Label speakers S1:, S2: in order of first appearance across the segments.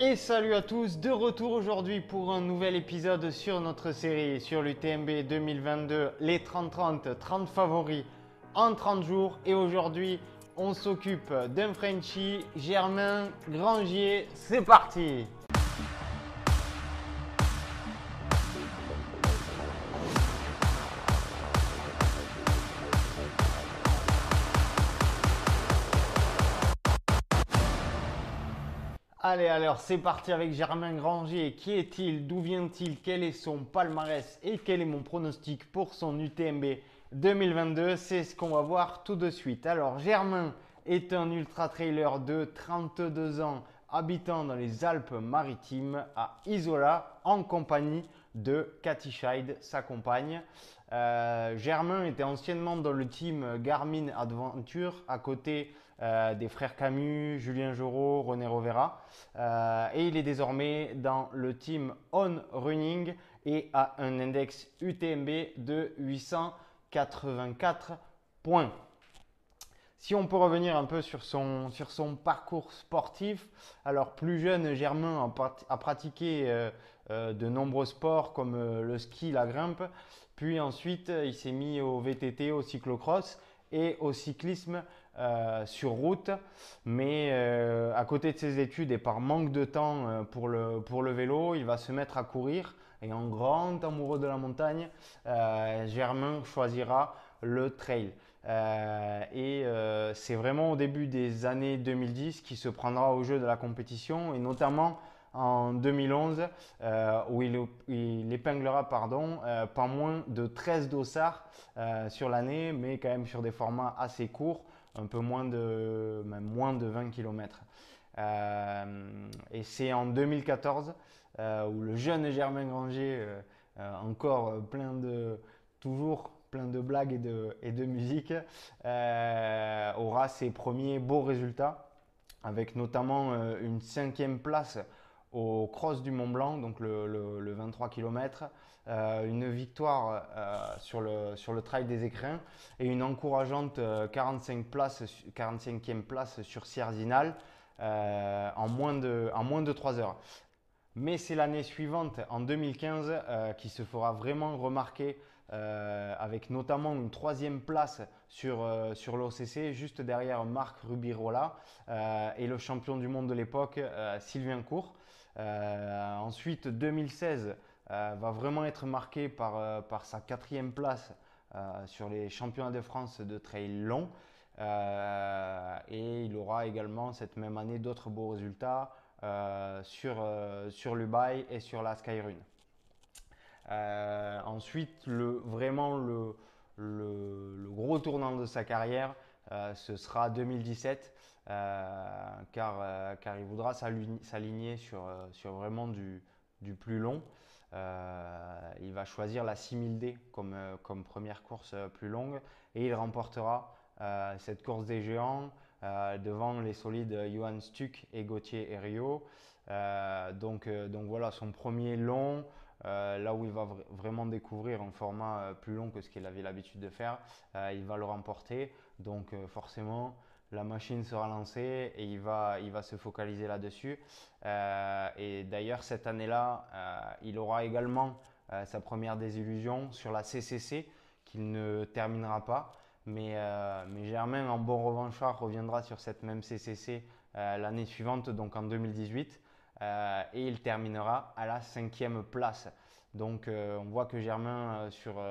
S1: Et salut à tous, de retour aujourd'hui pour un nouvel épisode sur notre série sur l'UTMB 2022, les 30-30, 30 favoris en 30 jours. Et aujourd'hui, on s'occupe d'un Frenchie, Germain Grangier. C'est parti! Allez, alors c'est parti avec Germain Granger. Qui est-il? D'où vient-il? Quel est son palmarès? Et quel est mon pronostic pour son UTMB 2022 C'est ce qu'on va voir tout de suite. Alors, Germain est un ultra-trailer de 32 ans, habitant dans les Alpes-Maritimes à Isola, en compagnie de Cathy Scheid, sa compagne. Euh, Germain était anciennement dans le team Garmin Adventure à côté euh, des frères Camus, Julien Jorot, René Rovera. Euh, et il est désormais dans le team On Running et a un index UTMB de 884 points. Si on peut revenir un peu sur son, sur son parcours sportif, alors plus jeune, Germain a, pratiqué de nombreux sports comme le ski, la grimpe, puis ensuite il s'est mis au VTT, au cyclocross et au cyclisme euh, sur route, mais euh, à côté de ses études et par manque de temps euh, pour, le, pour le vélo, il va se mettre à courir. Et en grand amoureux de la montagne, Germain choisira le trail. et c'est vraiment au début des années 2010 qu'il se prendra au jeu de la compétition et notamment en 2011 où il, épinglera pardon, pas moins de 13 dossards sur l'année mais quand même sur des formats assez courts un peu moins de, même moins de 20 km. Euh, et c'est en 2014 euh, où le jeune Germain Granger, euh, encore plein de, toujours plein de blagues et de, et de musique, aura ses premiers beaux résultats, avec notamment une cinquième place au Cross du Mont Blanc, donc le, 23 km, euh, une victoire euh, sur, le, sur le Trail des Écrins et une encourageante 45 euh, place, 45e place sur Sierzinal en, moins de, en moins de 3 heures. Mais c'est l'année suivante, en 2015, qui se fera vraiment remarquer avec notamment une troisième place sur, sur l'OCC, juste derrière Marc Rubirola et le champion du monde de l'époque, Sylvain Court. Euh, ensuite, 2016 euh, va vraiment être marqué par, euh, par sa quatrième place sur les championnats de France de trail long. et il aura également cette même année d'autres beaux résultats sur, sur l'Ubai et sur la Skyrun. Ensuite, le, vraiment le, le, gros tournant de sa carrière, ce sera 2017 euh, car, euh, car il voudra s'aligner sur, euh, sur vraiment du, du plus long. il va choisir la 6000D comme, comme première course plus longue et il remportera cette course des géants devant les solides Johan Stuck et Gauthier Herriot. donc, donc voilà, son premier long, là où il va vraiment découvrir un format plus long que ce qu'il avait l'habitude de faire, il va le remporter. Donc forcément, la machine sera lancée et il va, il va se focaliser là-dessus. Euh, et d'ailleurs, cette année-là, euh, il aura également euh, sa première désillusion sur la CCC qu'il ne terminera pas. Mais, mais, Germain, en bon revanchard, reviendra sur cette même CCC l'année suivante, donc en 2018. Et il terminera à la cinquième place. Donc on voit que Germain sur,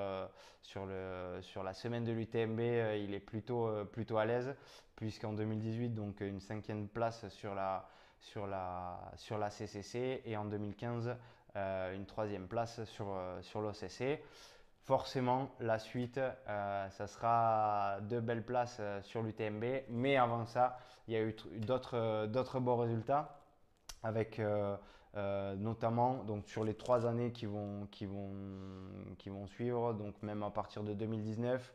S1: sur, le, sur, la semaine de l'UTMB, il est plutôt, plutôt à l'aise puisqu'en 2018, donc une cinquième place sur la, sur la, sur la CCC et en 2015, euh, une troisième place sur, euh, sur l'OCC. Forcément, la suite, euh, ça sera deux belles places sur l'UTMB, mais avant ça, il y a eu d'autres beaux résultats avec notamment donc sur les trois années qui vont, qui vont, qui vont suivre, donc même à partir de 2019,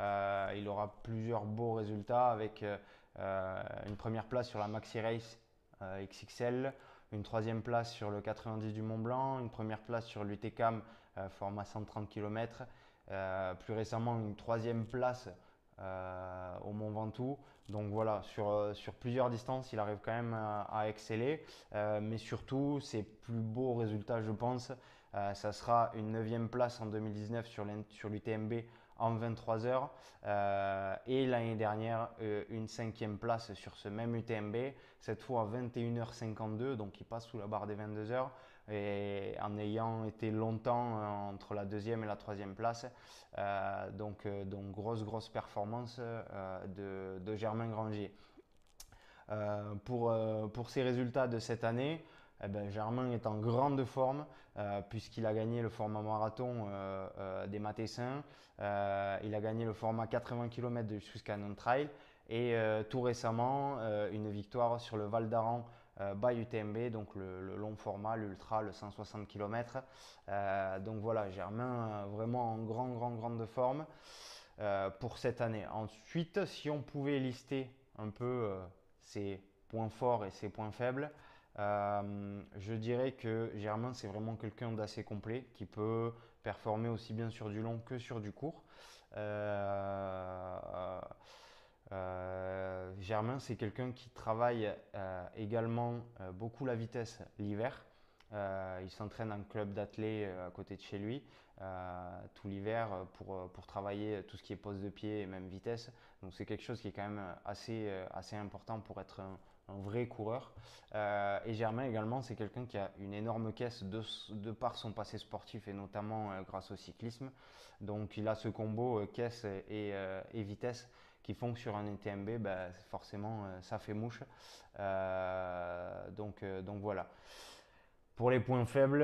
S1: euh, il aura plusieurs beaux résultats avec euh, euh, une première place sur la Maxi Race XXL, une troisième place sur le 90 du Mont Blanc, une première place sur l'UTCAM format 130 km, plus récemment une troisième place au Mont Ventoux. Donc voilà, sur, sur, plusieurs distances, il arrive quand même à, exceller. mais surtout, ses plus beaux résultats, je pense, ça sera une 9 place en 2019 sur l'UTMB en 23 heures. Euh, et l'année dernière, euh, une cinquième place sur ce même UTMB, cette fois à 21h52, donc il passe sous la barre des 22 heures. Et en ayant été longtemps euh, entre la deuxième et la troisième place. donc, donc grosse, grosse performance de, Germain Grangier. pour, pour ces résultats de cette année, eh ben, Germain est en grande forme euh, puisqu'il a gagné le format marathon euh, euh, des Matessins, il a gagné le format 80 km de Suscanon Trail et tout récemment une victoire sur le Val d'Aran by UTMB, donc le, long format, l'ultra, le 160 km. donc voilà, Germain vraiment en grand, grand, grande forme pour cette année. Ensuite, si on pouvait lister un peu ses points forts et ses points faibles, euh, je dirais que Germain, c'est vraiment quelqu'un d'assez complet qui peut performer aussi bien sur du long que sur du court. Euh, euh, Germain, c'est quelqu'un qui travaille également beaucoup la vitesse l'hiver. il s'entraîne en club d'athlètes à côté de chez lui tout l'hiver pour, pour travailler tout ce qui est pose de pied et même vitesse. Donc c'est quelque chose qui est quand même assez, assez important pour être un, un vrai coureur. Euh, et Germain également, c'est quelqu'un qui a une énorme caisse de, par son passé sportif et notamment euh, grâce au cyclisme. Donc il a ce combo euh, caisse et, vitesse qui font que sur un ETMB, bah, forcément, ça fait mouche. donc, donc voilà. Pour les points faibles,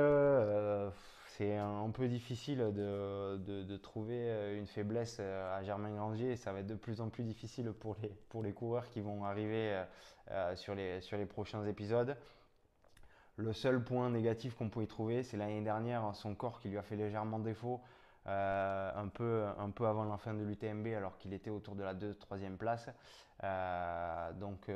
S1: c'est un peu difficile de, trouver euh, une faiblesse euh, à Germain Grangier. Ça va être de plus en plus difficile pour les, pour les coureurs qui vont arriver euh, sur, les, sur les prochains épisodes. Le seul point négatif qu'on pouvait trouver, c'est l'année dernière, son corps qui lui a fait légèrement défaut. Un, peu, un peu avant la fin de l'UTMB alors qu'il était autour de la 2-3e place. donc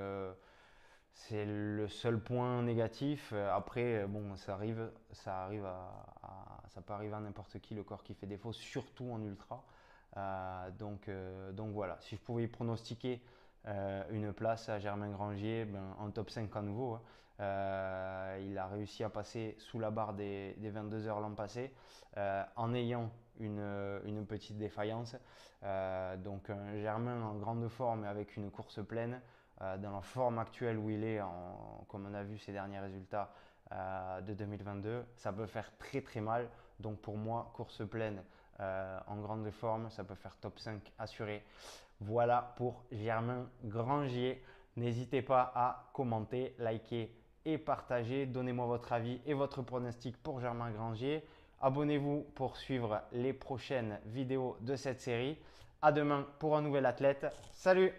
S1: c'est le seul point négatif. Euh, après, euh, bon, ça arrive, ça arrive à, ça peut arriver à n'importe qui le corps qui fait défaut, surtout en ultra. Euh, donc, donc voilà. Si je pouvais pronostiquer une place à Germain Grangier, ben, en top 5 à nouveau. Hein. il a réussi à passer sous la barre des, 22 heures l'an passé en ayant une, une petite défaillance. donc un Germain en grande forme avec une course pleine. Euh, dans la forme actuelle où il est, comme on a vu ses derniers résultats euh, de 2022, ça peut faire très très mal. Donc pour moi, course pleine euh, en grande forme, ça peut faire top 5 assuré. Voilà pour Germain Grangier. N'hésitez pas à commenter, liker et partager. Donnez-moi votre avis et votre pronostic pour Germain Grangier. Abonnez-vous pour suivre les prochaines vidéos de cette série. À demain pour un nouvel athlète. Salut